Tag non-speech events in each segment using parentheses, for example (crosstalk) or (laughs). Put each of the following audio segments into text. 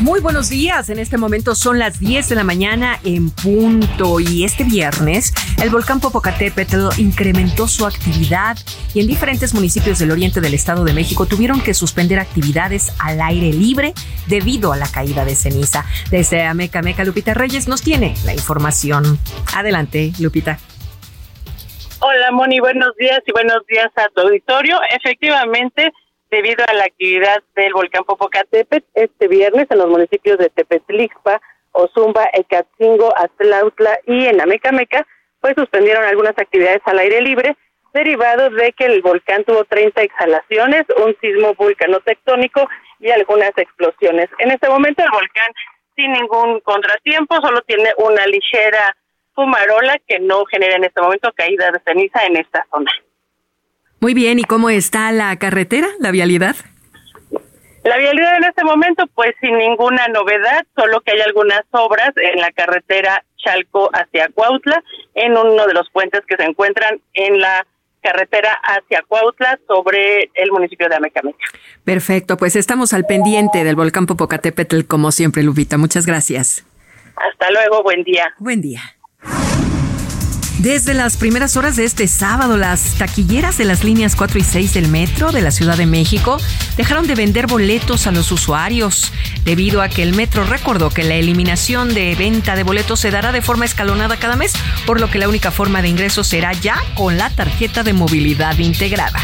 Muy buenos días, en este momento son las 10 de la mañana en punto y este viernes el volcán Popocatépetl incrementó su actividad y en diferentes municipios del oriente del Estado de México tuvieron que suspender actividades al aire libre debido a la caída de ceniza. Desde Ameca Meca, Lupita Reyes nos tiene la información. Adelante, Lupita. Hola Moni, buenos días y buenos días a tu auditorio. Efectivamente, debido a la actividad del volcán Popocatépetl este viernes en los municipios de Tepetlixpa, Ozumba, Ecatzingo, Atlautla y en Amecameca, pues suspendieron algunas actividades al aire libre derivados de que el volcán tuvo 30 exhalaciones, un sismo vulcanotectónico y algunas explosiones. En este momento el volcán sin ningún contratiempo, solo tiene una ligera fumarola que no genera en este momento caída de ceniza en esta zona. Muy bien, ¿y cómo está la carretera, la vialidad? La vialidad en este momento, pues sin ninguna novedad, solo que hay algunas obras en la carretera Chalco hacia Cuautla, en uno de los puentes que se encuentran en la carretera hacia Cuautla sobre el municipio de Amecameca. Perfecto, pues estamos al pendiente del volcán Popocatépetl como siempre, Lupita. Muchas gracias. Hasta luego, buen día. Buen día. Desde las primeras horas de este sábado, las taquilleras de las líneas 4 y 6 del metro de la Ciudad de México dejaron de vender boletos a los usuarios, debido a que el metro recordó que la eliminación de venta de boletos se dará de forma escalonada cada mes, por lo que la única forma de ingreso será ya con la tarjeta de movilidad integrada.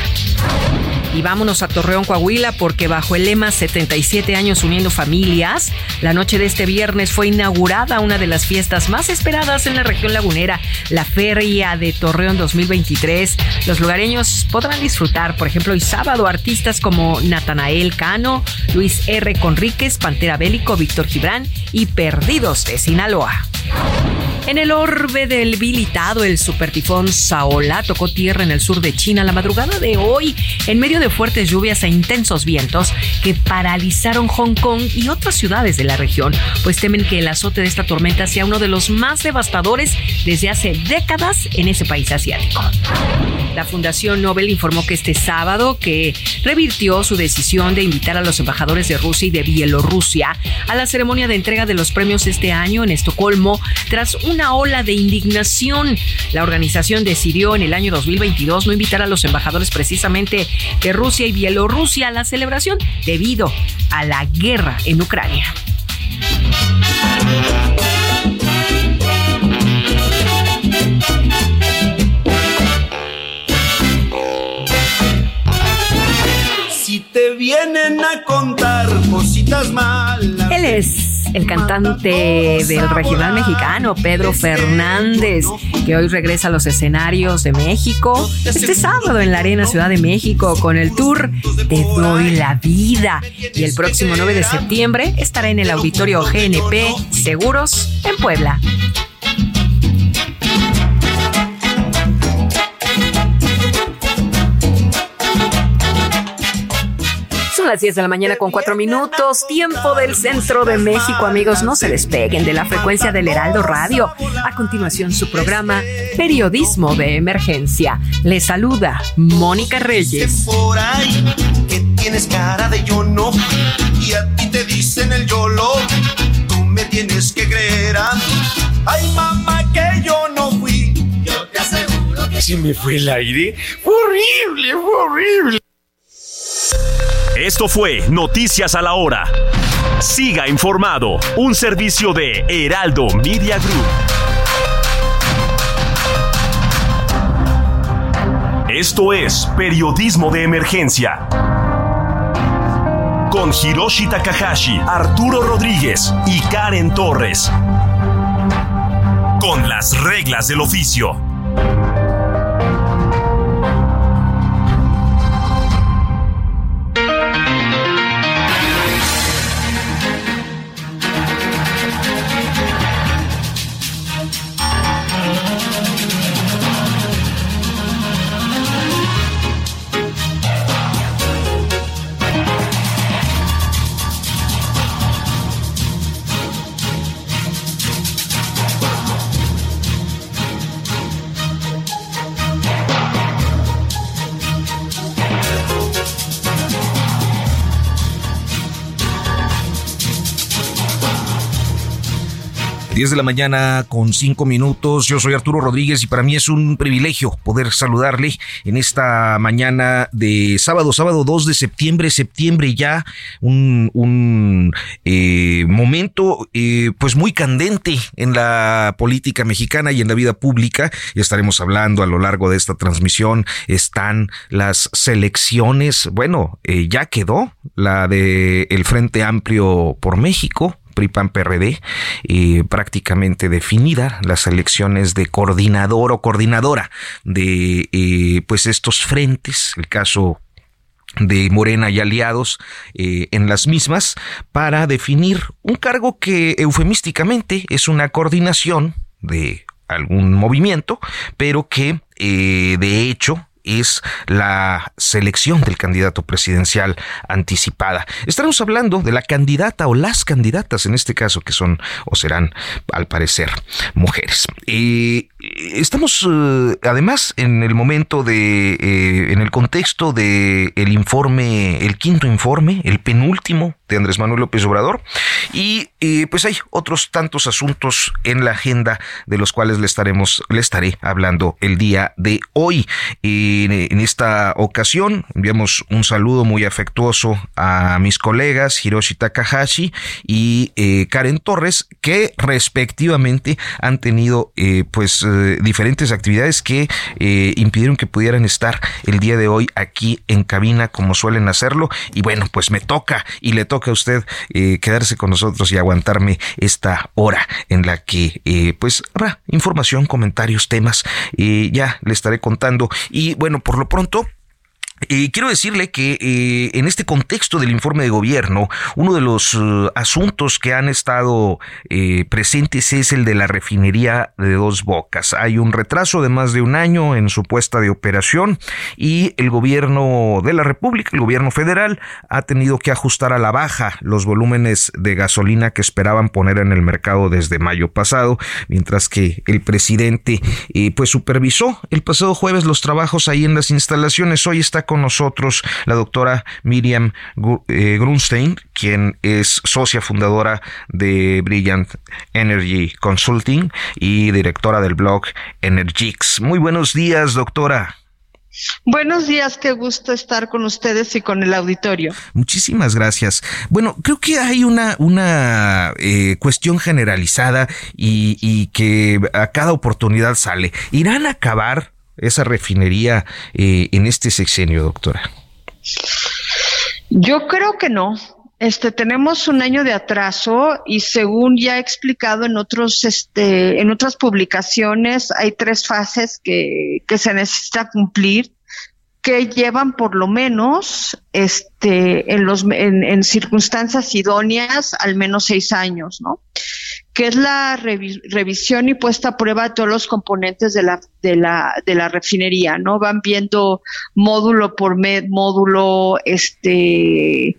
Y vámonos a Torreón, Coahuila, porque bajo el lema 77 años uniendo familias, la noche de este viernes fue inaugurada una de las fiestas más esperadas en la región lagunera, la De Torreón 2023. Los lugareños podrán disfrutar, por ejemplo, hoy sábado, artistas como Natanael Cano, Luis R. Conríquez, Pantera Bélico, Víctor Gibran y Perdidos de Sinaloa. En el orbe del bilitado, el supertifón Saola tocó tierra en el sur de China la madrugada de hoy, en medio de fuertes lluvias e intensos vientos que paralizaron Hong Kong y otras ciudades de la región, pues temen que el azote de esta tormenta sea uno de los más devastadores desde hace décadas en ese país asiático. La Fundación Nobel informó que este sábado que revirtió su decisión de invitar a los embajadores de Rusia y de Bielorrusia a la ceremonia de entrega de los premios este año en Estocolmo tras una ola de indignación. La organización decidió en el año 2022 no invitar a los embajadores precisamente de Rusia y Bielorrusia a la celebración debido a la guerra en Ucrania. Vienen a contar cositas malas. Él es el cantante del regional mexicano, Pedro Fernández, que hoy regresa a los escenarios de México este sábado en la Arena Ciudad de México con el tour Te Doy la Vida. Y el próximo 9 de septiembre estará en el auditorio GNP Seguros en Puebla. Las 10 de la mañana con 4 minutos, tiempo del centro de México, amigos. No se despeguen de la frecuencia del Heraldo Radio. A continuación, su programa Periodismo de Emergencia. Le saluda Mónica Reyes. Por ahí, que tienes cara de yo no. Y a ti te dicen el YOLO. Tú me tienes que creer a mí. Ay, mamá, que yo no fui. Yo te aseguro que. ¿Se me fue el aire? Fue horrible, fue horrible. Esto fue Noticias a la Hora. Siga informado, un servicio de Heraldo Media Group. Esto es Periodismo de Emergencia. con Hiroshi Takahashi, Arturo Rodríguez y Karen Torres. Con las reglas del oficio. 10 de la mañana con 5 minutos. Yo soy Arturo Rodríguez y para mí es un privilegio poder saludarle en esta mañana de sábado, sábado 2 de septiembre, septiembre ya, un, un eh, momento eh, pues muy candente en la política mexicana y en la vida pública. Estaremos hablando a lo largo de esta transmisión. Están las selecciones, bueno, eh, ya quedó la de el Frente Amplio por México PRI-PAN-PRD, eh, prácticamente definida, las elecciones de coordinador o coordinadora de eh, pues estos frentes, el caso de Morena y aliados eh, en las mismas para definir un cargo que eufemísticamente es una coordinación de algún movimiento, pero que de hecho es la selección del candidato presidencial anticipada. Estaremos hablando de la candidata o las candidatas en este caso que son o serán al parecer mujeres. Eh, estamos eh, además en el momento de, eh, en el contexto de el informe, el quinto informe, el penúltimo de Andrés Manuel López Obrador y pues hay otros tantos asuntos en la agenda de los cuales le estaremos, le estaré hablando el día de hoy. en esta ocasión enviamos un saludo muy afectuoso a mis colegas Hiroshi Takahashi y Karen Torres que respectivamente han tenido pues diferentes actividades que eh, impidieron que pudieran estar el día de hoy aquí en cabina como suelen hacerlo. Y bueno, pues me toca y le toca a usted eh, quedarse con nosotros y aguantarme esta hora en la que eh, pues habrá información, comentarios, temas. ya le estaré contando. Y bueno, por lo pronto y quiero decirle que eh, en este contexto del informe de gobierno, uno de los eh, asuntos que han estado eh, presentes es el de la refinería de dos bocas. Hay un retraso de más de un año en su puesta de operación y el gobierno de la República, el gobierno federal, ha tenido que ajustar a la baja los volúmenes de gasolina que esperaban poner en el mercado desde mayo pasado, mientras que el presidente pues supervisó el pasado jueves los trabajos ahí en las instalaciones. Hoy está con nosotros la doctora Miriam eh, Grunstein, quien es socia fundadora de Brilliant Energy Consulting y directora del blog Energix. Muy buenos días, doctora. Buenos días, qué gusto estar con ustedes y con el auditorio. Muchísimas gracias. Bueno, creo que hay una, una eh, cuestión generalizada y, y, que a cada oportunidad sale. ¿Irán a acabar esa refinería eh, en este sexenio, doctora? Yo creo que no. Este, tenemos un año de atraso y según ya he explicado en otros, este, en otras publicaciones, hay tres fases que, que se necesita cumplir que llevan por lo menos este en los en, circunstancias idóneas al menos seis años, ¿no? Que es la revisión y puesta a prueba de todos los componentes de la de la de la refinería, ¿no? Van viendo módulo por módulo, este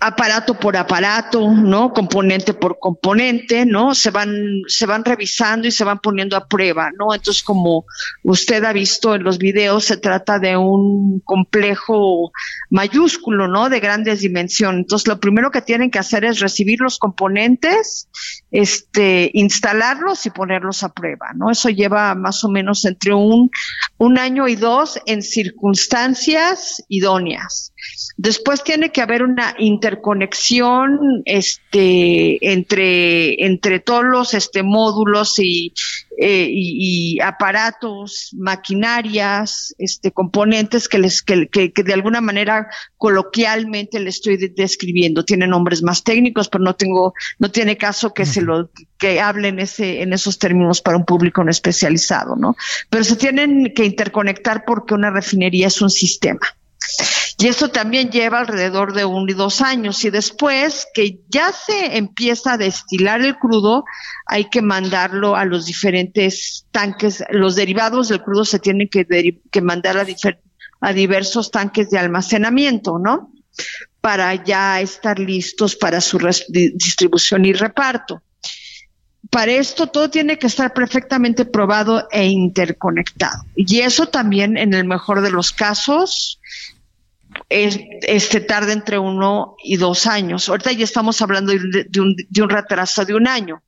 aparato por aparato, ¿no? Componente por componente, ¿no? Se van, se van revisando y se van poniendo a prueba, ¿no? Entonces, como usted ha visto en los videos, se trata de un complejo mayúsculo, ¿no? De grandes dimensiones. Entonces, lo primero que tienen que hacer es recibir los componentes, este, instalarlos y ponerlos a prueba, ¿no? Eso lleva más o menos entre un, un año y dos en circunstancias idóneas. Después tiene que haber una interconexión este, entre, entre todos los este, módulos y, eh, y, aparatos, maquinarias, este, componentes que, les, que, que, de alguna manera coloquialmente le estoy describiendo. Tiene nombres más técnicos, pero no tengo, no tiene caso que se lo, que hablen ese, en esos términos para un público no especializado, ¿no? Pero se tienen que interconectar porque una refinería es un sistema. Y eso también lleva alrededor de un y dos años. Y después que ya se empieza a destilar el crudo, hay que mandarlo a los diferentes tanques. Los derivados del crudo se tienen que, que mandar a, a diversos tanques de almacenamiento, ¿no? Para ya estar listos para su distribución y reparto. Para esto todo tiene que estar perfectamente probado e interconectado. Y eso también, en el mejor de los casos, este tarda entre uno y dos años. Ahorita ya estamos hablando de, un, de un retraso de un año.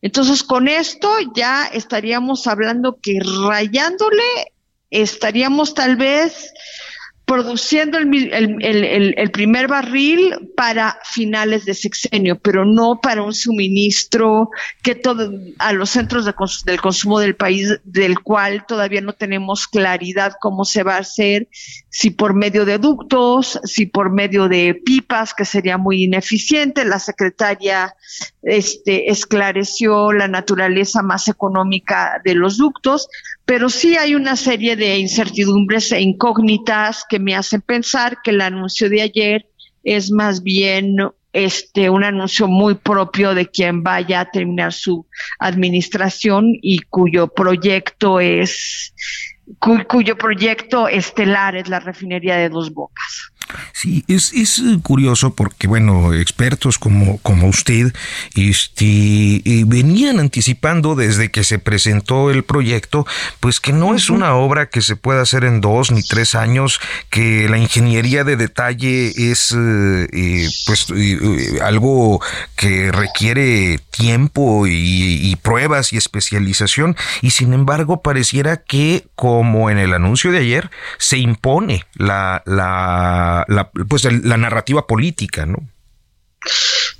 Entonces, con esto ya estaríamos hablando que rayándole, estaríamos tal vez produciendo el, primer barril para finales de sexenio, pero no para un suministro que todo a los centros del consumo del país, del cual todavía no tenemos claridad cómo se va a hacer, si por medio de ductos, si por medio de pipas, que sería muy ineficiente. La secretaria este, esclareció la naturaleza más económica de los ductos, pero sí hay una serie de incertidumbres e incógnitas que me hacen pensar que el anuncio de ayer es más bien este un anuncio muy propio de quien vaya a terminar su administración y cuyo proyecto es cuyo proyecto estelar es la refinería de Dos Bocas. Sí, es, es curioso porque, bueno, expertos como, como usted este, eh, venían anticipando desde que se presentó el proyecto, pues que no es una obra que se pueda hacer en dos ni tres años, que la ingeniería de detalle es eh, eh, pues algo que requiere tiempo y, pruebas y especialización, y sin embargo pareciera que, como en el anuncio de ayer, se impone la, la la, pues la narrativa política, ¿no?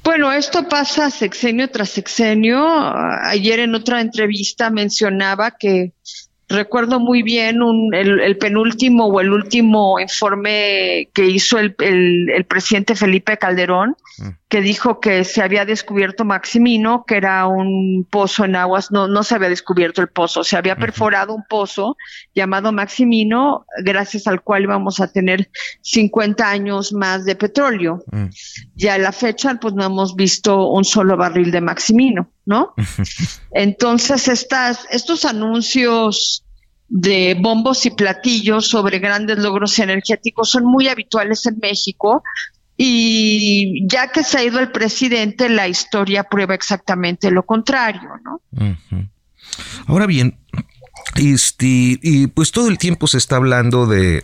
Bueno, esto pasa sexenio tras sexenio. Ayer en otra entrevista mencionaba que recuerdo muy bien el, penúltimo o el último informe que hizo el, presidente Felipe Calderón, mm. Que dijo que se había descubierto Maximino, que era un pozo en aguas, no, no se había descubierto el pozo, se había perforado un pozo llamado Maximino, gracias al cual íbamos a tener 50 años más de petróleo. Mm. Ya a la fecha, pues no hemos visto un solo barril de Maximino. ¿no? (laughs) Entonces, estas, estos anuncios de bombos y platillos sobre grandes logros energéticos son muy habituales en México y ya que se ha ido el presidente, la historia prueba exactamente lo contrario, ¿no? Ahora bien, este, y pues todo el tiempo se está hablando de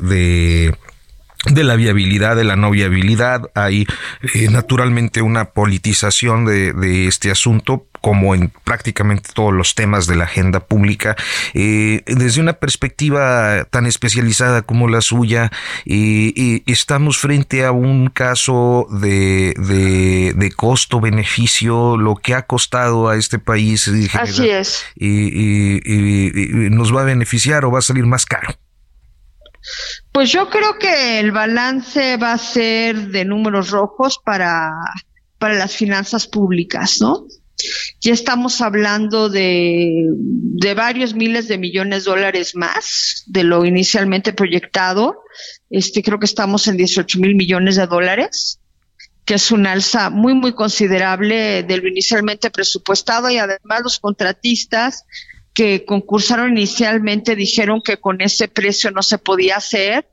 de la viabilidad, de la no viabilidad. Hay eh, naturalmente una politización de, de, este asunto como en prácticamente todos los temas de la agenda pública, eh, desde una perspectiva tan especializada como la suya, eh, estamos frente a un caso de, de, costo-beneficio, lo que ha costado a este país. Así es. ¿Nos va a beneficiar o va a salir más caro? Pues yo creo que el balance va a ser de números rojos para, para las finanzas públicas, ¿no? Ya estamos hablando de, de varios miles de millones de dólares más de lo inicialmente proyectado. Este, creo que estamos en 18 mil millones de dólares, que es una alza muy, muy considerable de lo inicialmente presupuestado y además los contratistas que concursaron inicialmente dijeron que con ese precio no se podía hacer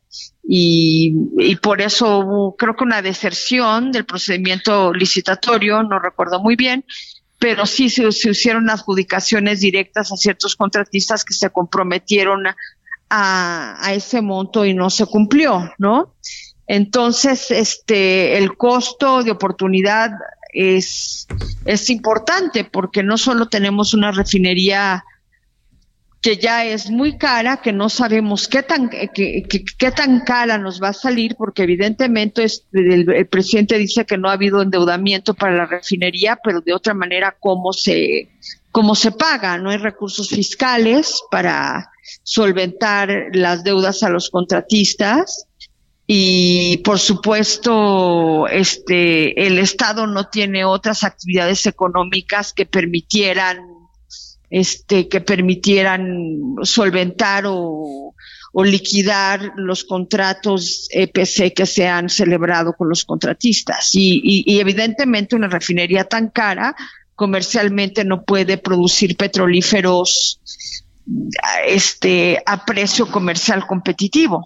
y, y, por eso hubo creo que una deserción del procedimiento licitatorio, no recuerdo muy bien, pero sí se, hicieron adjudicaciones directas a ciertos contratistas que se comprometieron a, a ese monto y no se cumplió, ¿no? Entonces, este, el costo de oportunidad es, es importante porque no solo tenemos una refinería que ya es muy cara, que no sabemos qué tan, qué, qué, tan cara nos va a salir, porque evidentemente el, presidente dice que no ha habido endeudamiento para la refinería, pero de otra manera, ¿cómo se, cómo se paga? No hay recursos fiscales para solventar las deudas a los contratistas y por supuesto este el estado no tiene otras actividades económicas que permitieran este, que permitieran solventar o, liquidar los contratos EPC que se han celebrado con los contratistas. Y, y, evidentemente una refinería tan cara comercialmente no puede producir petrolíferos este, a precio comercial competitivo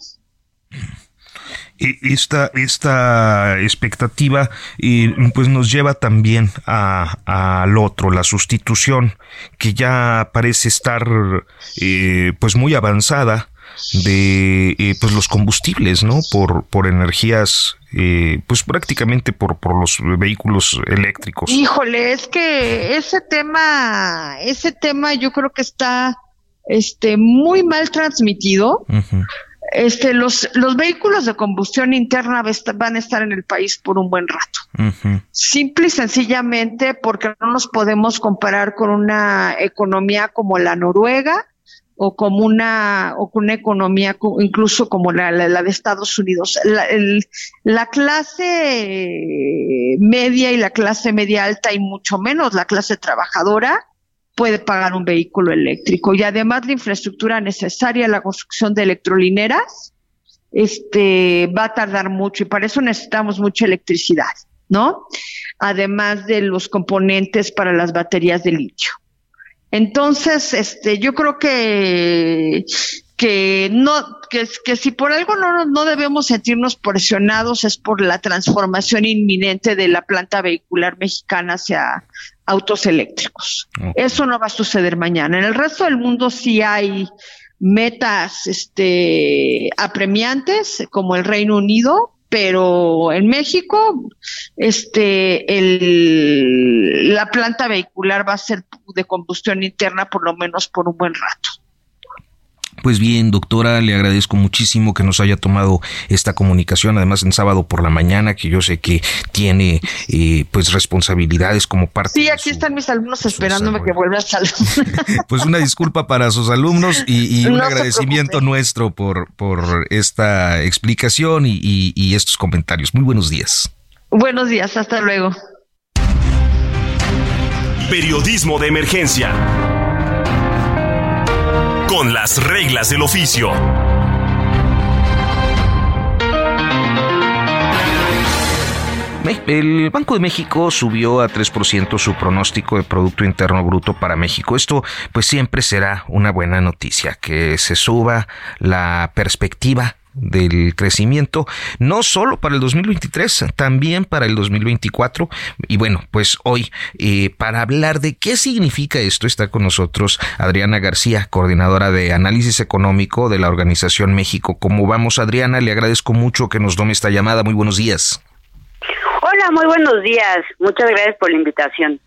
esta, esta expectativa pues nos lleva también al otro, la sustitución, que ya parece estar eh, pues muy avanzada de eh, pues los combustibles, ¿no? Por, por energías, eh, pues prácticamente por, por los vehículos eléctricos. Híjole, es que ese tema, ese tema yo creo que está este muy mal transmitido este, los, los vehículos de combustión interna van a estar en el país por un buen rato. Simple y sencillamente porque no nos podemos comparar con una economía como la Noruega o como una, o con una economía incluso como la, la, de Estados Unidos. La, la clase media y la clase media alta y mucho menos la clase trabajadora puede pagar un vehículo eléctrico. Y además la infraestructura necesaria, la construcción de electrolineras, este, va a tardar mucho y para eso necesitamos mucha electricidad, ¿no? Además de los componentes para las baterías de litio. Entonces, este, yo creo que que no que, que si por algo no, no debemos sentirnos presionados es por la transformación inminente de la planta vehicular mexicana hacia autos eléctricos. Eso no va a suceder mañana. En el resto del mundo sí hay metas este apremiantes como el Reino Unido, pero en México este el, la planta vehicular va a ser de combustión interna por lo menos por un buen rato. Pues bien, doctora, le agradezco muchísimo que nos haya tomado esta comunicación, además en sábado por la mañana, que yo sé que tiene eh, pues responsabilidades como parte. Sí, aquí están mis alumnos esperándome que vuelva a salir. (laughs) pues una disculpa para sus alumnos y, un agradecimiento nuestro por, por esta explicación y estos comentarios. Muy buenos días. Buenos días, hasta luego. Periodismo de emergencia con las reglas del oficio. El Banco de México subió a 3% su pronóstico de Producto Interno Bruto para México. Esto pues siempre será una buena noticia, que se suba la perspectiva del crecimiento, no solo para el 2023, también para el 2024. Y bueno, pues hoy, eh, para hablar de qué significa esto, está con nosotros Adriana García, coordinadora de análisis económico de la Organización México. ¿Cómo vamos, Adriana? Le agradezco mucho que nos tome esta llamada. Muy buenos días. Hola, muy buenos días. Muchas gracias por la invitación.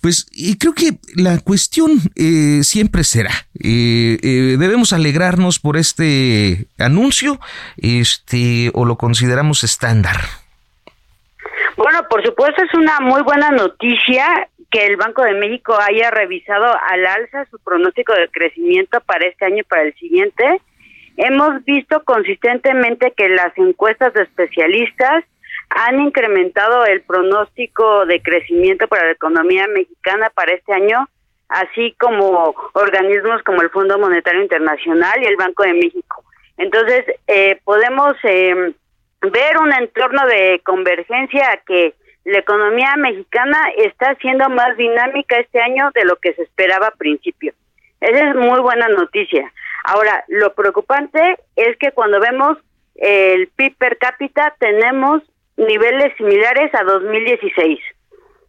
Pues creo que la cuestión eh, siempre será, eh, eh, debemos alegrarnos por este anuncio, este, o lo consideramos estándar. Bueno, por supuesto es una muy buena noticia que el Banco de México haya revisado al alza su pronóstico de crecimiento para este año y para el siguiente. Hemos visto consistentemente que las encuestas de especialistas han incrementado el pronóstico de crecimiento para la economía mexicana para este año, así como organismos como el Fondo Monetario Internacional y el Banco de México. Entonces, eh, podemos eh, ver un entorno de convergencia que la economía mexicana está siendo más dinámica este año de lo que se esperaba a principio. Esa es muy buena noticia. Ahora, lo preocupante es que cuando vemos el PIB per cápita tenemos niveles similares a 2016.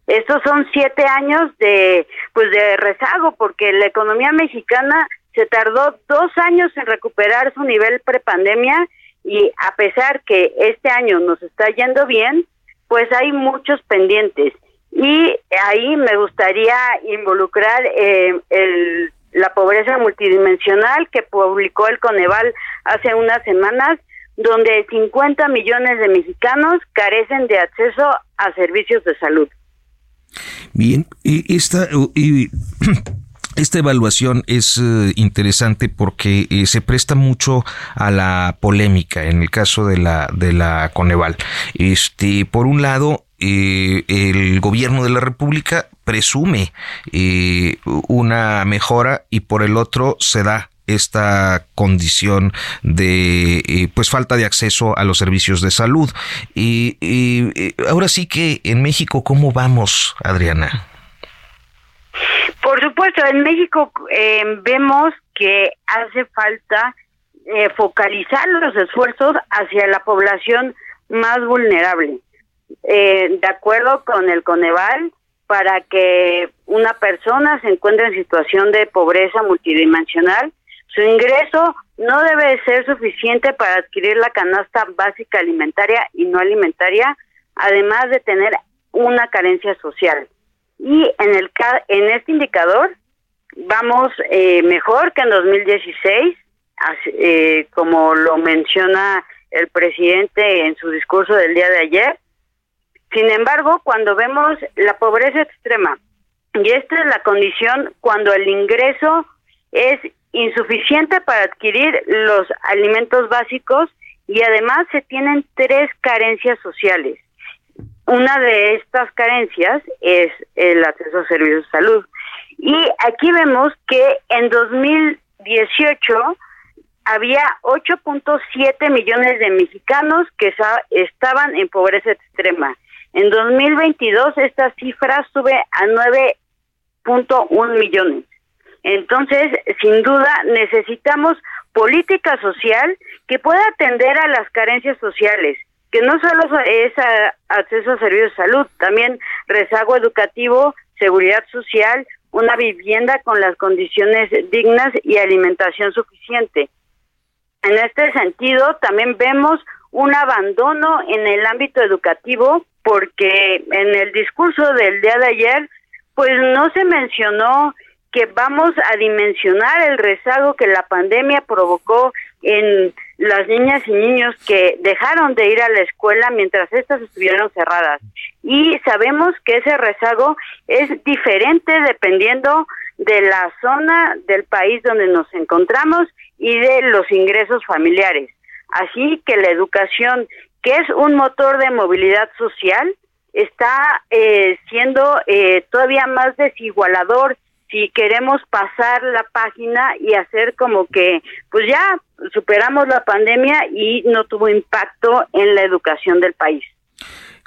Estos son siete años de, pues de rezago, porque la economía mexicana se tardó dos años en recuperar su nivel prepandemia y a pesar que este año nos está yendo bien, pues hay muchos pendientes. Y ahí me gustaría involucrar eh, el, la pobreza multidimensional que publicó el Coneval hace unas semanas, donde 50 millones de mexicanos carecen de acceso a servicios de salud. Bien, esta, (clears throat) esta evaluación es eh, interesante porque eh, se presta mucho a la polémica en el caso de la de la Coneval. Este, por un lado, eh, el gobierno de la República presume una mejora y por el otro se da esta condición de pues falta de acceso a los servicios de salud. Y, ahora sí que en México, ¿cómo vamos, Adriana? Por supuesto, en México eh, vemos que hace falta eh, focalizar los esfuerzos hacia la población más vulnerable. Eh, de acuerdo con el Coneval, para que una persona se encuentre en situación de pobreza multidimensional, su ingreso no debe ser suficiente para adquirir la canasta básica alimentaria y no alimentaria, además de tener una carencia social. Y en, el, en este indicador vamos eh, mejor que en 2016, eh, como lo menciona el presidente en su discurso del día de ayer. Sin embargo, cuando vemos la pobreza extrema, y esta es la condición cuando el ingreso es insuficiente para adquirir los alimentos básicos y además se tienen tres carencias sociales. Una de estas carencias es el acceso a servicios de salud. Y aquí vemos que en 2018 había 8.7 millones de mexicanos que estaban en pobreza extrema. En 2022 esta cifra sube a 9.1 millones. Entonces, sin duda, necesitamos política social que pueda atender a las carencias sociales que no solo es acceso a servicios de salud, también rezago educativo, seguridad social, una vivienda con las condiciones dignas y alimentación suficiente. En este sentido, también vemos un abandono en el ámbito educativo porque en el discurso del día de ayer, pues no se mencionó que vamos a dimensionar el rezago que la pandemia provocó en las niñas y niños que dejaron de ir a la escuela mientras estas estuvieron cerradas. Y sabemos que ese rezago es diferente dependiendo de la zona del país donde nos encontramos y de los ingresos familiares. Así que la educación, que es un motor de movilidad social, está eh, siendo eh, todavía más desigualador si queremos pasar la página y hacer como que, pues ya superamos la pandemia y no tuvo impacto en la educación del país.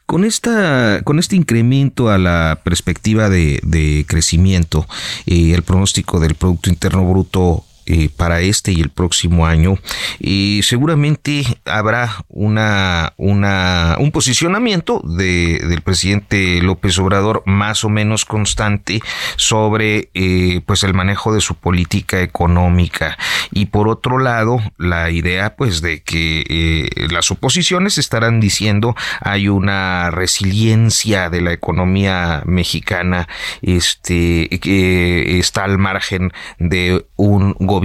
Con, esta, con este incremento a la perspectiva de, crecimiento y el pronóstico del Producto Interno Bruto eh, para este y el próximo año y seguramente habrá una, una un posicionamiento de, del presidente López Obrador más o menos constante sobre eh, pues el manejo de su política económica y por otro lado la idea pues de que eh, las oposiciones estarán diciendo hay una resiliencia de la economía mexicana este que está al margen de un gobierno.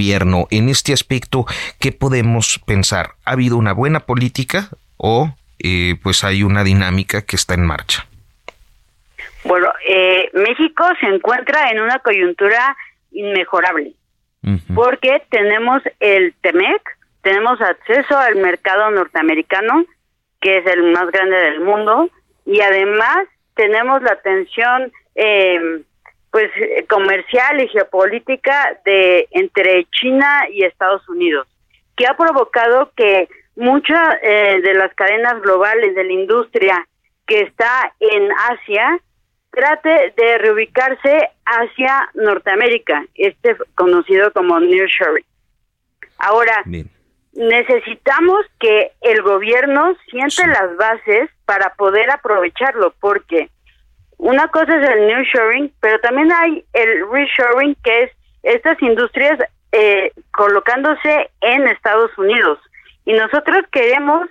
En este aspecto, ¿qué podemos pensar? ¿Ha habido una buena política o eh, pues hay una dinámica que está en marcha? Bueno, eh, México se encuentra en una coyuntura inmejorable porque tenemos el TEMEC, tenemos acceso al mercado norteamericano, que es el más grande del mundo, y además tenemos la atención eh, pues eh, comercial y geopolítica de entre China y Estados Unidos, que ha provocado que muchas eh, de las cadenas globales de la industria que está en Asia trate de reubicarse hacia Norteamérica, este conocido como nearshoring. Ahora, necesitamos que el gobierno siente las bases para poder aprovecharlo, porque una cosa es el nearshoring, pero también hay el reshoring, que es estas industrias eh, colocándose en Estados Unidos. Y nosotros queremos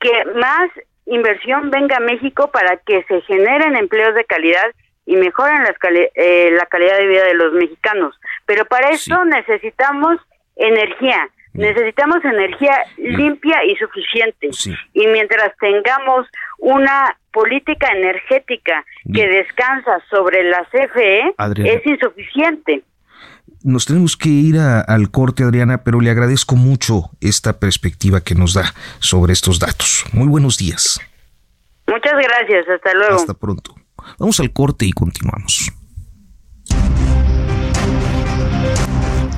que más inversión venga a México para que se generen empleos de calidad y mejoren las eh, la calidad de vida de los mexicanos. Pero para eso necesitamos energía, necesitamos energía limpia y suficiente. Y mientras tengamos una política energética que descansa sobre la CFE, es insuficiente. Nos tenemos que ir al corte, Adriana, pero le agradezco mucho esta perspectiva que nos da sobre estos datos. Muy buenos días. Muchas gracias, hasta luego. Hasta pronto. Vamos al corte y continuamos.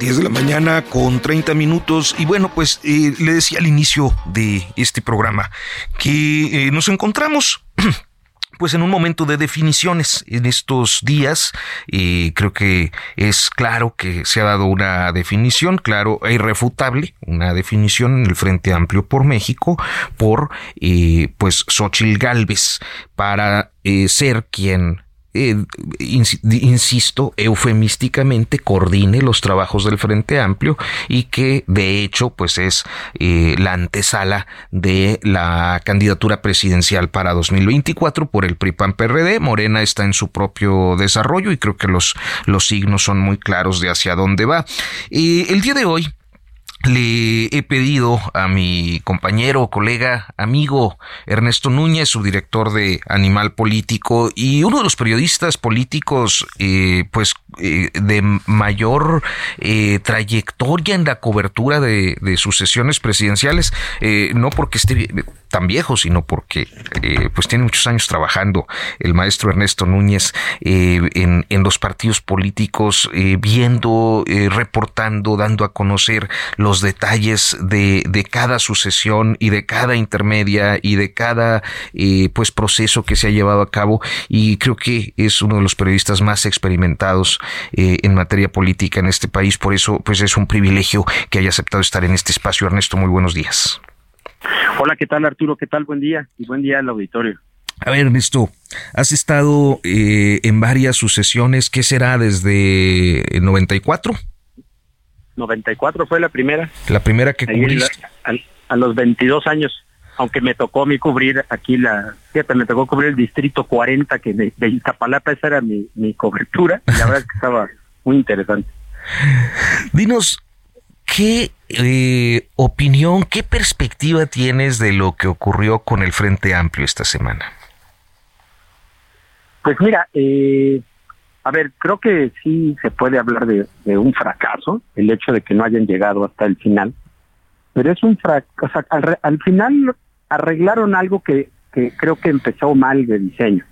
10 de la mañana con 30 minutos y bueno pues eh, le decía al inicio de este programa que eh, nos encontramos (clears throat) pues en un momento de definiciones en estos días. y creo que es claro que se ha dado una definición, claro e irrefutable, una definición en el Frente Amplio por México por eh, pues Xochil Gálvez para eh, ser quien eh, insisto, eufemísticamente coordine los trabajos del Frente Amplio y que de hecho pues es eh, la antesala de la candidatura presidencial para 2024 por el PRI-PAN-PRD. Morena está en su propio desarrollo y creo que los, los signos son muy claros de hacia dónde va. el día de hoy le he pedido a mi compañero, colega, amigo Ernesto Núñez, su director de Animal Político y uno de los periodistas políticos, eh, pues, eh, de mayor eh, trayectoria en la cobertura de, de sucesiones presidenciales, no porque esté tan viejo, sino porque pues tiene muchos años trabajando el maestro Ernesto Núñez en, en, los partidos políticos, viendo, reportando, dando a conocer los los detalles de, de, cada sucesión y de cada intermedia y de cada eh, pues proceso que se ha llevado a cabo. Y creo que es uno de los periodistas más experimentados eh, en materia política en este país. Por eso pues es un privilegio que haya aceptado estar en este espacio. Ernesto muy buenos días. Hola qué tal Arturo qué tal buen día. Y buen día al auditorio. A ver, Ernesto, has estado eh, en varias sucesiones, ¿qué será desde el 94? 94 fue la primera. La primera que cubriste. A, los 22 años, aunque me tocó a mí cubrir aquí la, fíjate, me tocó cubrir el distrito 40, que de, de Iztapalapa esa era mi, mi cobertura, y la verdad es que estaba muy interesante. (laughs) Dinos, ¿qué eh, opinión, qué perspectiva tienes de lo que ocurrió con el Frente Amplio esta semana? Pues mira, eh, a ver, creo que sí se puede hablar de, un fracaso, el hecho de que no hayan llegado hasta el final, pero es un fracaso, sea, al, final arreglaron algo que, creo que empezó mal de diseño.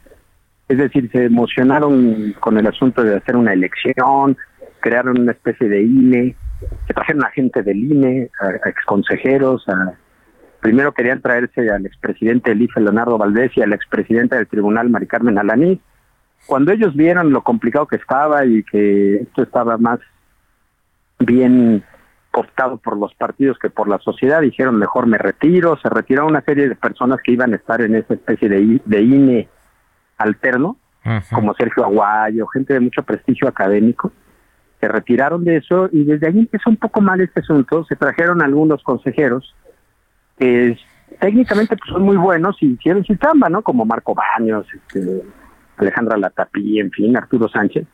Es decir, se emocionaron con el asunto de hacer una elección, crearon una especie de INE, se trajeron a gente del INE, a, exconsejeros, a, primero querían traerse al expresidente del IFE, Leonardo Valdés, y al expresidente del tribunal, Mari Carmen Alaní, cuando ellos vieron lo complicado que estaba y que esto estaba más bien cooptado por los partidos que por la sociedad, dijeron mejor me retiro, se retiraron una serie de personas que iban a estar en esa especie de, de INE alterno, como Sergio Aguayo, gente de mucho prestigio académico, se retiraron de eso y desde ahí empezó un poco mal este asunto, se trajeron algunos consejeros que técnicamente pues, son muy buenos y hicieron su chamba, ¿no? Como Marco Baños, este, Alejandra Latapí, en fin, Arturo Sánchez.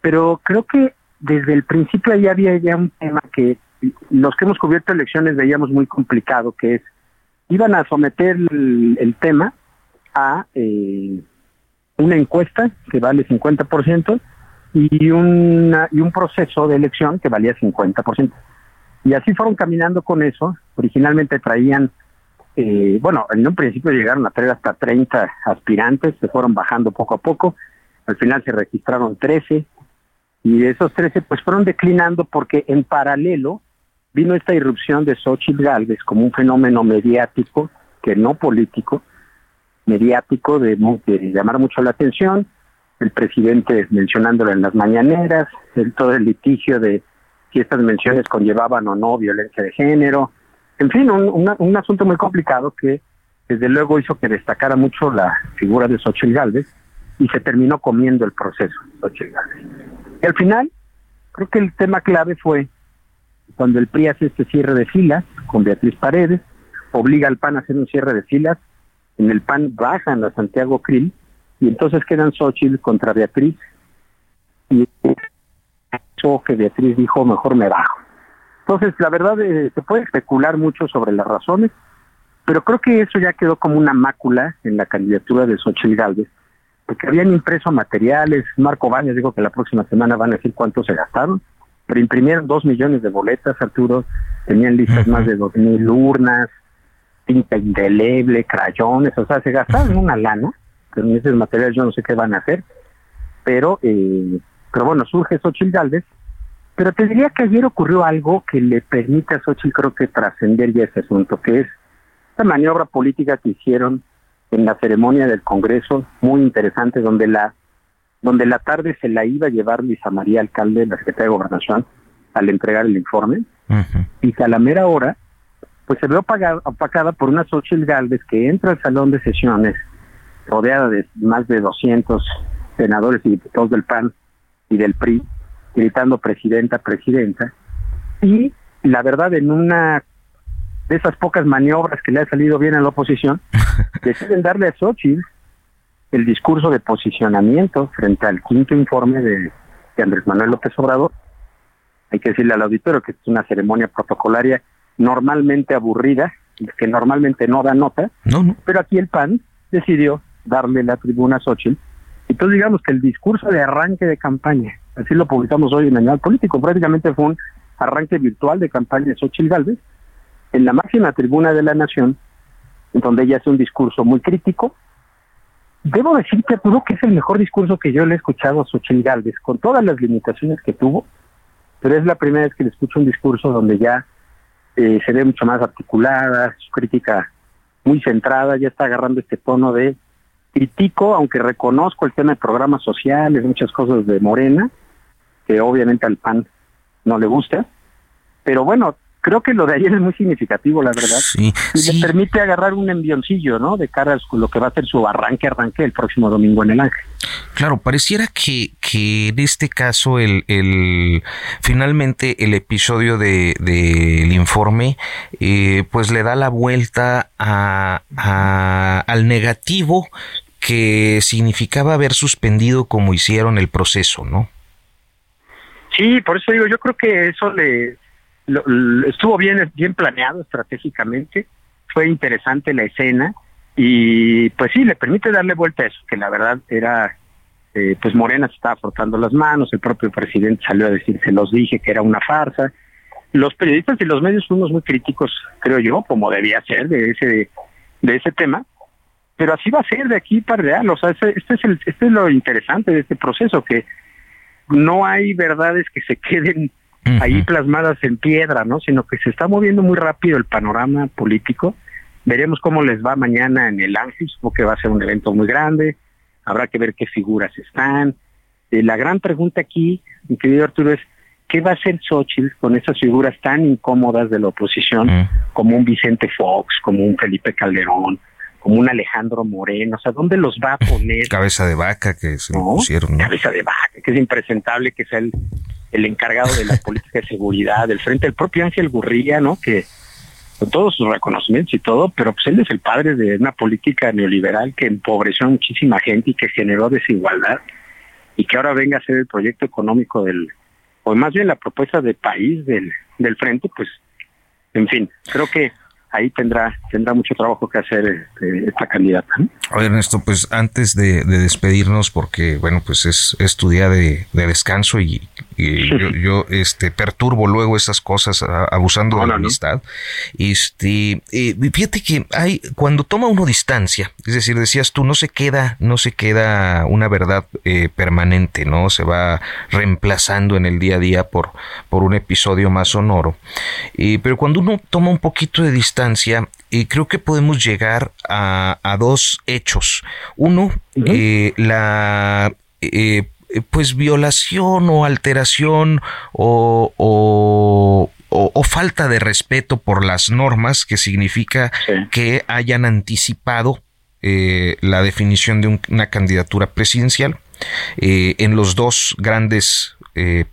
Pero creo que desde el principio ya había ya un tema que los que hemos cubierto elecciones veíamos muy complicado, que es, iban a someter el, tema a eh, una encuesta que vale 50% y, una, y un proceso de elección que valía 50%. Y así fueron caminando con eso. Originalmente traían, eh, bueno, en un principio llegaron a traer hasta 30 aspirantes, se fueron bajando poco a poco. Al final se registraron 13 y de esos 13 pues fueron declinando porque en paralelo vino esta irrupción de Xochitl Galvez como un fenómeno mediático, que no político, mediático de, llamar mucho la atención, el presidente mencionándolo en las mañaneras, el, todo el litigio de si estas menciones conllevaban o no violencia de género, en fin, un, un, asunto muy complicado que desde luego hizo que destacara mucho la figura de Xochitl Galvez y se terminó comiendo el proceso Xochitl Galvez. Y al final, creo que el tema clave fue cuando el PRI hace este cierre de filas con Beatriz Paredes, obliga al PAN a hacer un cierre de filas, en el PAN bajan a Santiago Krill y entonces quedan Xochitl contra Beatriz y eso que Beatriz dijo mejor me bajo. Entonces, la verdad, eh, se puede especular mucho sobre las razones, pero creo que eso ya quedó como una mácula en la candidatura de Xochitl Galvez, porque habían impreso materiales, Marco Baños dijo que la próxima semana van a decir cuánto se gastaron, pero imprimieron dos millones de boletas, Arturo, tenían listas más de dos mil urnas, tinta indeleble, crayones, o sea, se gastaron una lana, pero en ese material yo no sé qué van a hacer, pero, eh, pero bueno, surge Xochitl Galvez, pero te diría que ayer ocurrió algo que le permite a Xochitl creo que trascender ya ese asunto, que es la maniobra política que hicieron en la ceremonia del Congreso, muy interesante, donde la donde la tarde se la iba a llevar Luisa María Alcalde, la secretaria de Gobernación, al entregar el informe, y que a la mera hora, pues se ve opacada, por una Xochitl Galvez que entra al salón de sesiones, rodeada de más de 200 senadores y diputados del PAN y del PRI, gritando presidenta, presidenta, y la verdad en una de esas pocas maniobras que le ha salido bien a la oposición, (laughs) deciden darle a Xochitl el discurso de posicionamiento frente al quinto informe de, Andrés Manuel López Obrador. Hay que decirle al auditorio que es una ceremonia protocolaria normalmente aburrida, que normalmente no da nota, pero aquí el PAN decidió darle la tribuna a Xochitl. Entonces digamos que el discurso de arranque de campaña, así lo publicamos hoy en el Anual Político, prácticamente fue un arranque virtual de campaña de Xochitl Galvez en la máxima tribuna de la Nación, en donde ella hace un discurso muy crítico, Debo decirte, Arturo, que es el mejor discurso que yo le he escuchado a Xochitl Galvez, con todas las limitaciones que tuvo, pero es la primera vez que le escucho un discurso donde ya eh, se ve mucho más articulada, su crítica muy centrada, ya está agarrando este tono de critico, aunque reconozco el tema de programas sociales, muchas cosas de Morena, que obviamente al PAN no le gusta, pero bueno, creo que lo de ayer es muy significativo, la verdad. Sí, y le permite agarrar un envioncillo, ¿no? De cara a lo que va a ser su arranque, arranque el próximo domingo en el Ángel. Claro, pareciera que, que en este caso el, el finalmente el episodio del de, informe eh, pues le da la vuelta a, a, al negativo que significaba haber suspendido como hicieron el proceso, ¿no? Sí, por eso digo, yo creo que eso le, estuvo bien, bien planeado estratégicamente, fue interesante la escena y pues sí, le permite darle vuelta a eso, que la verdad era, eh, pues Morena se estaba frotando las manos, el propio presidente salió a decir, se los dije que era una farsa. Los periodistas y los medios fuimos muy críticos, creo yo, como debía ser de ese, de ese tema, pero así va a ser de aquí para real, o sea, este, es el, este es lo interesante de este proceso, que no hay verdades que se queden ahí plasmadas en piedra, ¿no? Sino que se está moviendo muy rápido el panorama político. Veremos cómo les va mañana en el Ángel, porque va a ser un evento muy grande, habrá que ver qué figuras están. Eh, la gran pregunta aquí, mi querido Arturo, es ¿qué va a hacer Xochitl con esas figuras tan incómodas de la oposición, como un Vicente Fox, como un Felipe Calderón, como un Alejandro Moreno? O sea, ¿dónde los va a (laughs) poner? Cabeza de vaca que se pusieron, Cabeza de vaca, que es impresentable que sea el el encargado de la (laughs) política de seguridad del frente, el propio Ángel Gurría, ¿no? Que con todos sus reconocimientos y todo, pero pues él es el padre de una política neoliberal que empobreció a muchísima gente y que generó desigualdad y que ahora venga a ser el proyecto económico del o más bien la propuesta de país del, del frente, pues, en fin, creo que ahí tendrá tendrá mucho trabajo que hacer este, esta candidata. A ver, Ernesto, pues antes de, despedirnos, porque bueno, pues es, es tu día de, descanso y, (laughs) yo, este perturbo luego esas cosas abusando de la amistad. Este, eh, fíjate que hay cuando toma uno distancia, es decir, decías tú no se queda no se queda una verdad eh, permanente, no se va reemplazando en el día a día por por un episodio más sonoro. Eh, pero cuando uno toma un poquito de distancia y creo que podemos llegar a, dos hechos. Uno, eh, la eh, pues violación o alteración o, o, falta de respeto por las normas, que significa que hayan anticipado eh, la definición de una candidatura presidencial en los dos grandes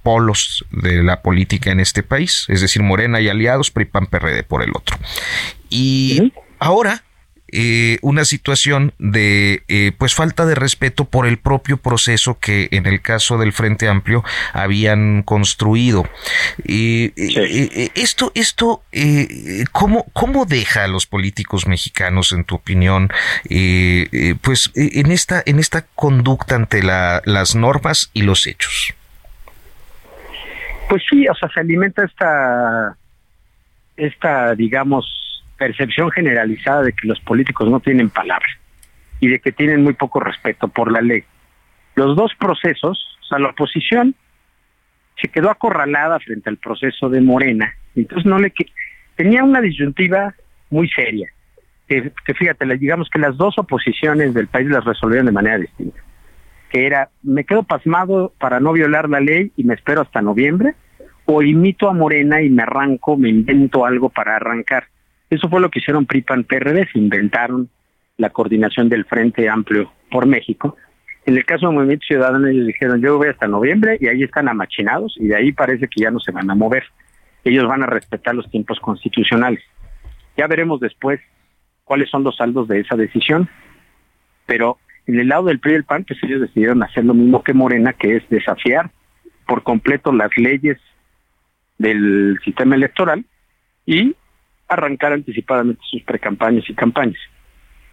polos de la política en este país, es decir, Morena y aliados, PRI, PAN, PRD por el otro. Y ahora eh, una situación de eh, pues falta de respeto por el propio proceso que en el caso del Frente Amplio habían construido. eh, esto, esto, ¿cómo, ¿cómo deja a los políticos mexicanos, en tu opinión, pues en esta, en esta conducta ante las normas y los hechos? Pues sí, o sea, se alimenta esta, esta, digamos, percepción generalizada de que los políticos no tienen palabra y de que tienen muy poco respeto por la ley. Los dos procesos, o sea, la oposición se quedó acorralada frente al proceso de Morena, entonces no le tenía una disyuntiva muy seria. Que, fíjate, digamos que las dos oposiciones del país las resolvieron de manera distinta. Que era, me quedo pasmado para no violar la ley y me espero hasta noviembre, o imito a Morena y me arranco, me invento algo para arrancar. Eso fue lo que hicieron PRIPAN PRD, se inventaron la coordinación del Frente Amplio por México. En el caso de Movimiento Ciudadano ellos dijeron yo voy hasta noviembre y ahí están amachinados y de ahí parece que ya no se van a mover. Ellos van a respetar los tiempos constitucionales. Ya veremos después cuáles son los saldos de esa decisión, pero en el lado del PRI y el PAN, pues ellos decidieron hacer lo mismo que Morena, que es desafiar por completo las leyes del sistema electoral y arrancar anticipadamente sus precampañas y campañas.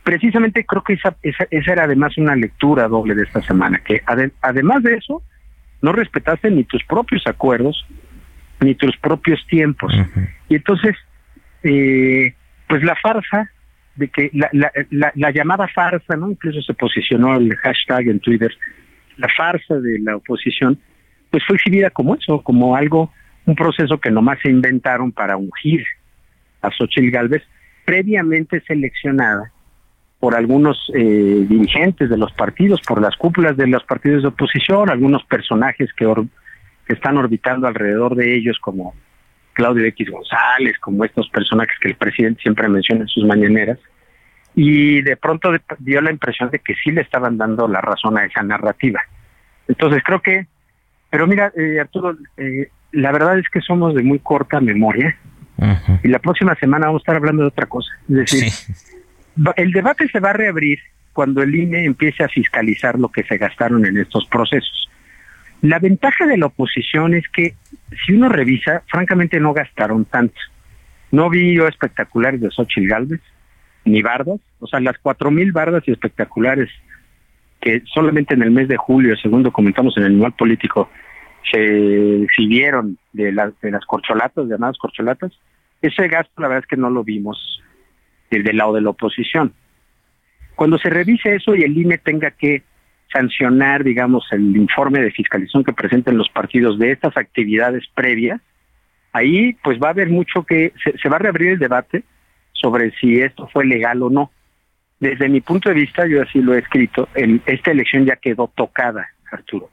Precisamente creo que esa, esa, esa era además una lectura doble de esta semana, que además de eso, no respetaste ni tus propios acuerdos, ni tus propios tiempos. Y entonces, eh, pues la farsa de que la, la, la, llamada farsa, ¿no? Incluso se posicionó el hashtag en Twitter, la farsa de la oposición, pues fue exhibida como eso, como algo, un proceso que nomás se inventaron para ungir a Xochitl Galvez, previamente seleccionada por algunos eh, dirigentes de los partidos, por las cúpulas de los partidos de oposición, algunos personajes que, están orbitando alrededor de ellos, como Claudio X González, como estos personajes que el presidente siempre menciona en sus mañaneras, y de pronto dio la impresión de que sí le estaban dando la razón a esa narrativa. Entonces creo que, pero mira, eh, Arturo, eh, la verdad es que somos de muy corta memoria y la próxima semana vamos a estar hablando de otra cosa. Es decir, el debate se va a reabrir cuando el INE empiece a fiscalizar lo que se gastaron en estos procesos. La ventaja de la oposición es que si uno revisa, francamente no gastaron tanto. No vi yo espectaculares de Xochitl Galvez, ni bardas, o sea, las cuatro mil bardas y espectaculares que solamente en el mes de julio, según documentamos en el Manual Político, se exhibieron de, de las corcholatas, llamadas corcholatas, ese gasto la verdad es que no lo vimos del lado de la oposición. Cuando se revise eso y el INE tenga que sancionar, digamos, el informe de fiscalización que presenten los partidos de estas actividades previas, ahí pues va a haber mucho que, se, va a reabrir el debate sobre si esto fue legal o no. Desde mi punto de vista, yo así lo he escrito, esta elección ya quedó tocada, Arturo,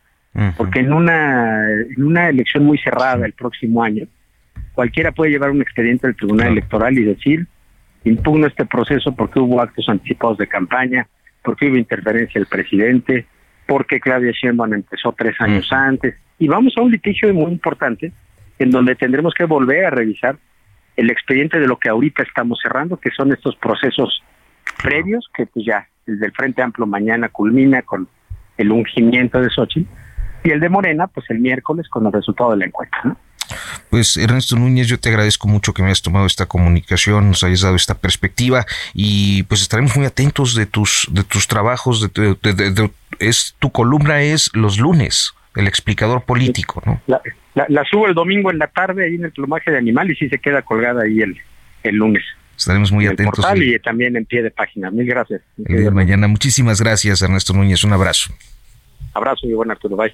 porque en una, en una elección muy cerrada el próximo año, cualquiera puede llevar un expediente al Tribunal Electoral y decir, impugno este proceso porque hubo actos anticipados de campaña, porque hubo interferencia del presidente, porque Claudia Sheinbaum empezó tres años antes, y vamos a un litigio muy importante en donde tendremos que volver a revisar el expediente de lo que ahorita estamos cerrando, que son estos procesos previos, que pues ya el del Frente Amplio mañana culmina con el ungimiento de Xochitl, y el de Morena, pues el miércoles con el resultado de la encuesta. ¿no? Pues Ernesto Núñez, yo te agradezco mucho que me hayas tomado esta comunicación, nos hayas dado esta perspectiva y pues estaremos muy atentos de tus de tus trabajos. De, es tu columna es los lunes, el explicador político, ¿no? La, subo el domingo en la tarde ahí en el plumaje de animal y sí se queda colgada ahí el, el lunes. Estaremos muy atentos. y también en pie de página. Mil gracias. El día de mañana. Muchísimas gracias, Ernesto Núñez. Un abrazo. Abrazo y buen Arturo. Bye.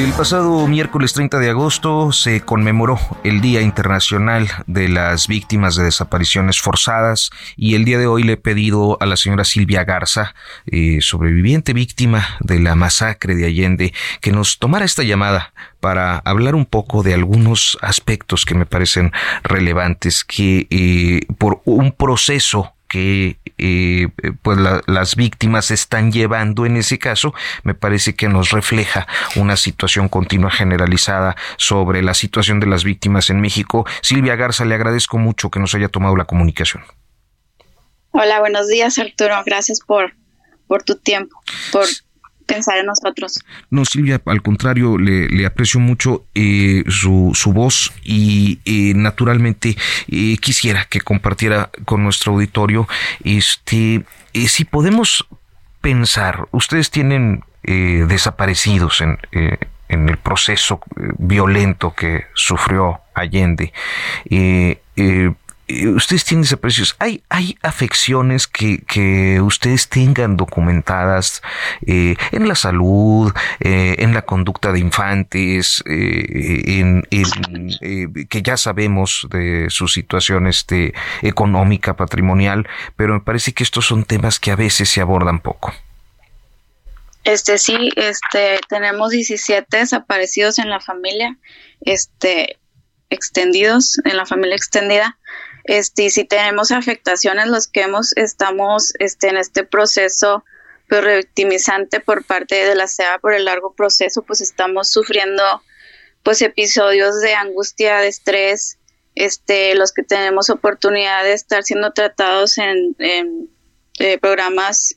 El pasado miércoles 30 de agosto se conmemoró el Día Internacional de las Víctimas de Desapariciones Forzadas y el día de hoy le he pedido a la señora Silvia Garza, eh, sobreviviente víctima de la masacre de Allende, que nos tomara esta llamada para hablar un poco de algunos aspectos que me parecen relevantes, que eh, por un proceso que eh, pues las víctimas están llevando en ese caso, me parece que nos refleja una situación continua generalizada sobre la situación de las víctimas en México. Silvia Garza, le agradezco mucho que nos haya tomado la comunicación. Hola, buenos días Arturo, gracias por, por tu tiempo, por pensar en nosotros. No, Silvia, al contrario, le, aprecio mucho eh, su, su, voz y eh, naturalmente eh, quisiera que compartiera con nuestro auditorio este si podemos pensar, ustedes tienen desaparecidos en, en el proceso violento que sufrió Allende. Eh, ustedes tienen desaparecidos. ¿Hay, hay afecciones que, que ustedes tengan documentadas eh, en la salud, eh, en la conducta de infantes, en, que ya sabemos de su situación este, económica, patrimonial, pero me parece que estos son temas que a veces se abordan poco. Este sí, este tenemos 17 desaparecidos en la familia, este extendidos en la familia extendida este, y si tenemos afectaciones, los que hemos, estamos este, en este proceso pues, revictimizante por parte de la SEA por el largo proceso, pues estamos sufriendo pues episodios de angustia, de estrés, este, los que tenemos oportunidad de estar siendo tratados en, eh, programas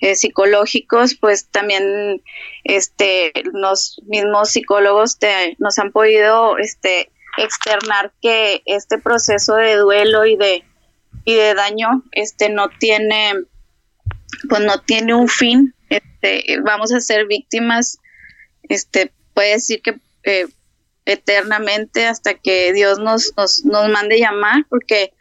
eh, psicológicos, pues también este, los mismos psicólogos nos han podido este, externar que este proceso de duelo y de y de daño este no tiene pues no tiene un fin este vamos a ser víctimas este puede decir que eh, eternamente hasta que Dios nos, nos, nos mande llamar porque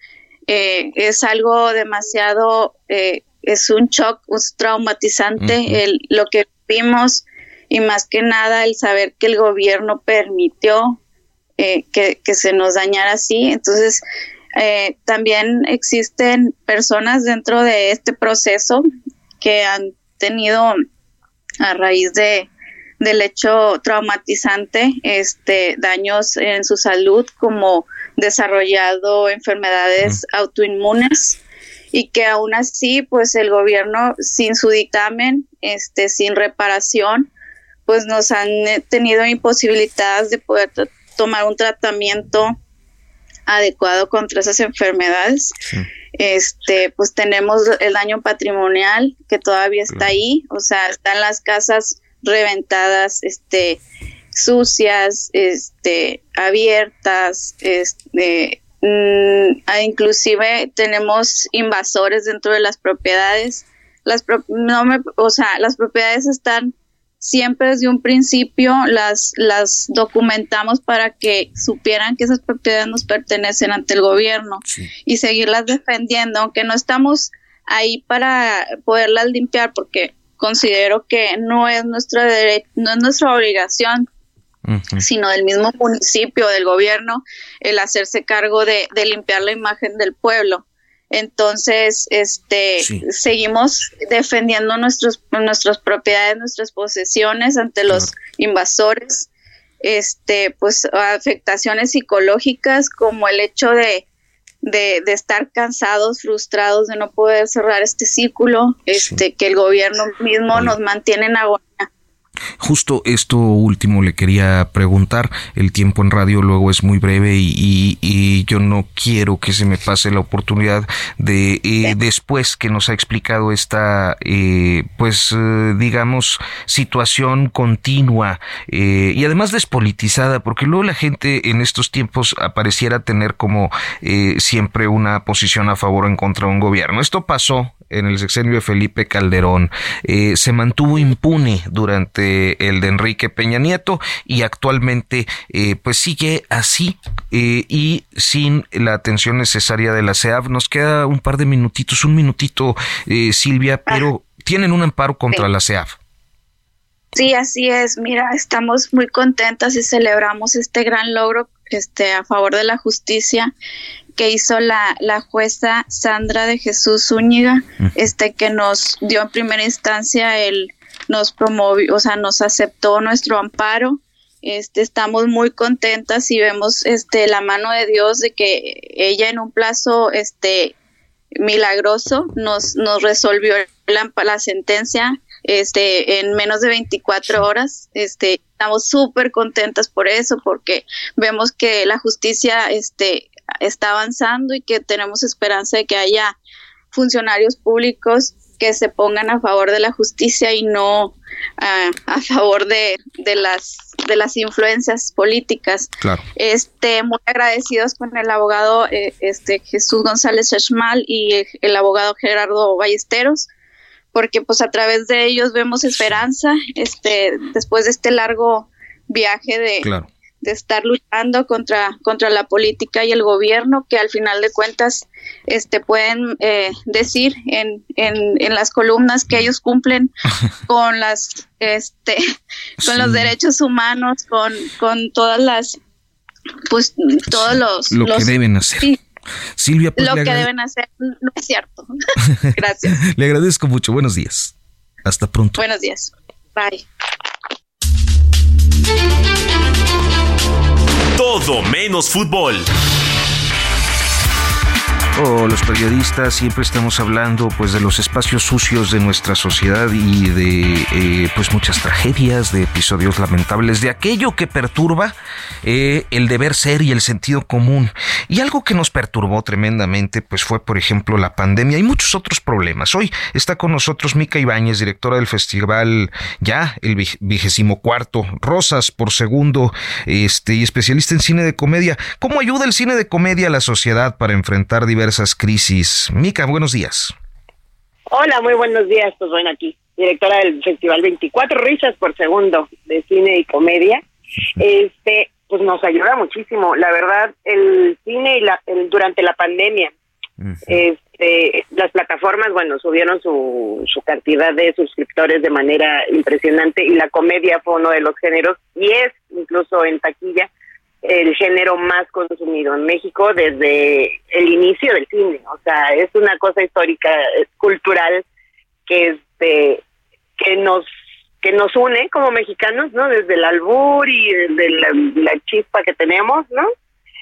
eh, es algo demasiado eh, es un shock es traumatizante el, lo que vimos y más que nada el saber que el gobierno permitió eh, que, se nos dañara así. Entonces, eh, también existen personas dentro de este proceso que han tenido a raíz de del hecho traumatizante este daños en su salud como desarrollado enfermedades autoinmunes y que aún así pues el gobierno sin su dictamen este sin reparación pues nos han tenido imposibilidades de poder tomar un tratamiento adecuado contra esas enfermedades. Este, pues tenemos el daño patrimonial que todavía está ahí, o sea, están las casas reventadas, este, sucias, este, abiertas, este, mm, inclusive tenemos invasores dentro de las propiedades. Las no me, o sea, las propiedades están siempre desde un principio las, las documentamos para que supieran que esas propiedades nos pertenecen ante el gobierno y seguirlas defendiendo, aunque no estamos ahí para poderlas limpiar porque considero que no es nuestra no es nuestra obligación sino del mismo municipio, del gobierno, el hacerse cargo de, de limpiar la imagen del pueblo. Entonces, este, seguimos defendiendo nuestros, nuestras propiedades, nuestras posesiones ante los invasores, este, pues afectaciones psicológicas como el hecho de, de, estar cansados, frustrados, de no poder cerrar este círculo, este, que el gobierno mismo nos mantiene en agonía. Justo esto último le quería preguntar. El tiempo en radio luego es muy breve y, yo no quiero que se me pase la oportunidad de eh, después que nos ha explicado esta, eh, pues eh, digamos, situación continua y además despolitizada, porque luego la gente en estos tiempos apareciera tener como siempre una posición a favor o en contra de un gobierno. Esto pasó en el sexenio de Felipe Calderón. se mantuvo impune durante el de Enrique Peña Nieto y actualmente eh, pues sigue así eh, y sin la atención necesaria de la CEAV. Nos queda un par de minutitos, un minutito eh, Silvia, pero tienen un amparo contra la CEAV. Sí, así es. Mira, estamos muy contentas y celebramos este gran logro este, a favor de la justicia que hizo la, la jueza Sandra de Jesús Zúñiga, este, que nos dio en primera instancia el, nos promovió, o sea, nos aceptó nuestro amparo. Este, estamos muy contentas y vemos este la mano de Dios de que ella en un plazo este milagroso nos nos resolvió la, sentencia este en menos de 24 horas este estamos súper contentas por eso porque vemos que la justicia este está avanzando y que tenemos esperanza de que haya funcionarios públicos que se pongan a favor de la justicia y no a favor de, de, las de las influencias políticas. Claro. Este, muy agradecidos con el abogado eh, este Jesús González Chachmal y el, abogado Gerardo Ballesteros, porque pues a través de ellos vemos esperanza, este, después de este largo viaje de, claro de estar luchando contra, contra la política y el gobierno, que al final de cuentas este, pueden eh, decir en, en, en, las columnas que ellos cumplen (laughs) con las este (laughs) con los derechos humanos, con, con todas las pues todos los lo que deben hacer. Silvia, pues, lo que deben hacer no es cierto. (laughs) Gracias. le agradezco mucho. Buenos días. Hasta pronto. Buenos días. Bye. Todo menos fútbol. Oh, los periodistas siempre estamos hablando pues de los espacios sucios de nuestra sociedad y de eh, pues muchas tragedias, de episodios lamentables, de aquello que perturba eh, el deber ser y el sentido común. Y algo que nos perturbó tremendamente pues fue por ejemplo la pandemia y muchos otros problemas. Hoy está con nosotros Mica Ibáñez, directora del festival ya el vigésimo cuarto Rosas por segundo, este y especialista en cine de comedia. ¿Cómo ayuda el cine de comedia a la sociedad para enfrentar diversas esas crisis. Mica, buenos días. Hola, muy buenos días. Pues bueno, aquí, directora del Festival 24 Risas por Segundo de Cine y Comedia. Este, pues nos ayuda muchísimo. La verdad, el cine y la, durante la pandemia, este, las plataformas, bueno, subieron su, su cantidad de suscriptores de manera impresionante y la comedia fue uno de los géneros y es incluso en taquilla el género más consumido en México desde el inicio del cine. O sea, es una cosa histórica, cultural, que este que nos que nos une como mexicanos, ¿no? Desde el albur y desde la, chispa que tenemos, ¿no?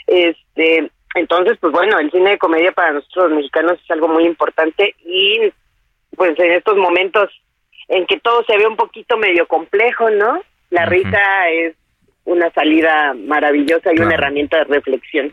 Este, entonces, pues bueno, el cine de comedia para nosotros los mexicanos es algo muy importante y pues en estos momentos en que todo se ve un poquito medio complejo, ¿no? La risa es una salida maravillosa y una herramienta de reflexión.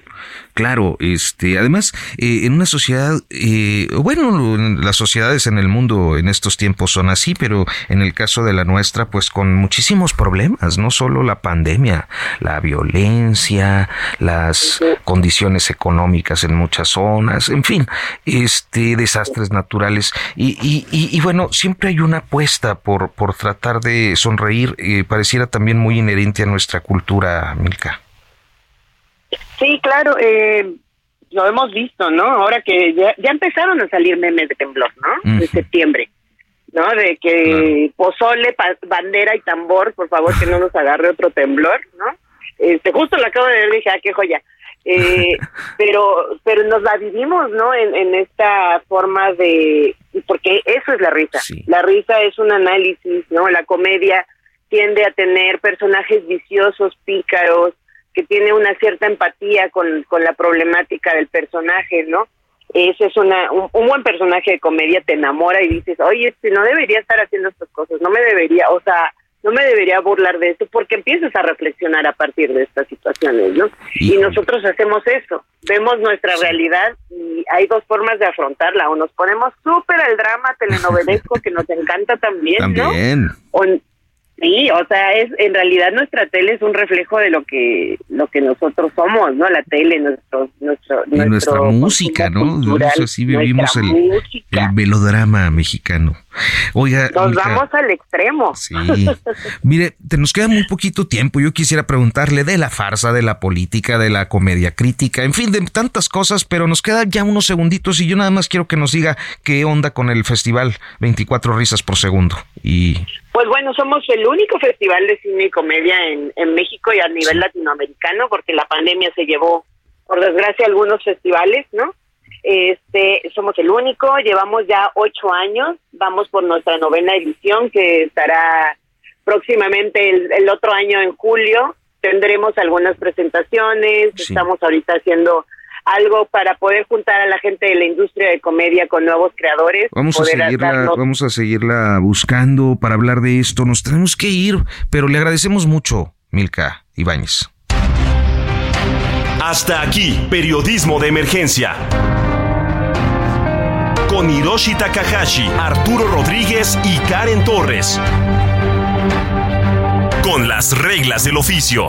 Claro, este, además, eh, en una sociedad, eh, bueno, las sociedades en el mundo en estos tiempos son así, pero en el caso de la nuestra, pues con muchísimos problemas, no solo la pandemia, la violencia, las condiciones económicas en muchas zonas, en fin, este, desastres naturales. Y, y, y, bueno, siempre hay una apuesta por, por tratar de sonreír, eh, pareciera también muy inherente a nuestra cultura, Milka. Sí, claro, eh, lo hemos visto, ¿no? Ahora que ya, ya empezaron a salir memes de temblor, ¿no? De septiembre, ¿no? De que pozole, bandera y tambor, por favor, que no nos agarre otro temblor, ¿no? Este, justo lo acabo de ver, dije, ah, qué joya. Eh, (laughs) pero pero nos la vivimos, ¿no? En, en esta forma de... Porque eso es la risa. La risa es un análisis, ¿no? La comedia tiende a tener personajes viciosos, pícaros, que tiene una cierta empatía con, con la problemática del personaje, ¿no? Ese es una, un, buen personaje de comedia, te enamora y dices, oye, este no debería estar haciendo estas cosas, no me debería, o sea, no me debería burlar de esto porque empiezas a reflexionar a partir de estas situaciones, ¿no? Y, nosotros hacemos eso, vemos nuestra realidad y hay dos formas de afrontarla, o nos ponemos súper al drama telenovelesco que nos encanta también, también. ¿no? O, Sí, o sea, es en realidad nuestra tele es un reflejo de lo que lo que nosotros somos, ¿no? La tele, nuestro nuestro, y nuestra música, ¿no? así vivimos el, el, melodrama mexicano. Oiga, nos vamos al extremo. Sí. Mire, te nos queda muy poquito tiempo. Yo quisiera preguntarle de la farsa, de la política, de la comedia crítica, en fin, de tantas cosas, pero nos quedan ya unos segunditos y yo nada más quiero que nos diga qué onda con el festival 24 risas por segundo. Y pues bueno, somos el único festival de cine y comedia en, en México y a nivel latinoamericano, porque la pandemia se llevó, por desgracia, algunos festivales, ¿no? Este, somos el único, llevamos ya ocho años, vamos por nuestra novena edición que estará próximamente el, otro año en julio. Tendremos algunas presentaciones, estamos ahorita haciendo algo para poder juntar a la gente de la industria de comedia con nuevos creadores. Vamos a seguirla, vamos a seguirla buscando para hablar de esto. Nos tenemos que ir, pero le agradecemos mucho, Milka Ibáñez. Hasta aquí, periodismo de emergencia. Con Hiroshi Takahashi, Arturo Rodríguez y Karen Torres. Con las reglas del oficio.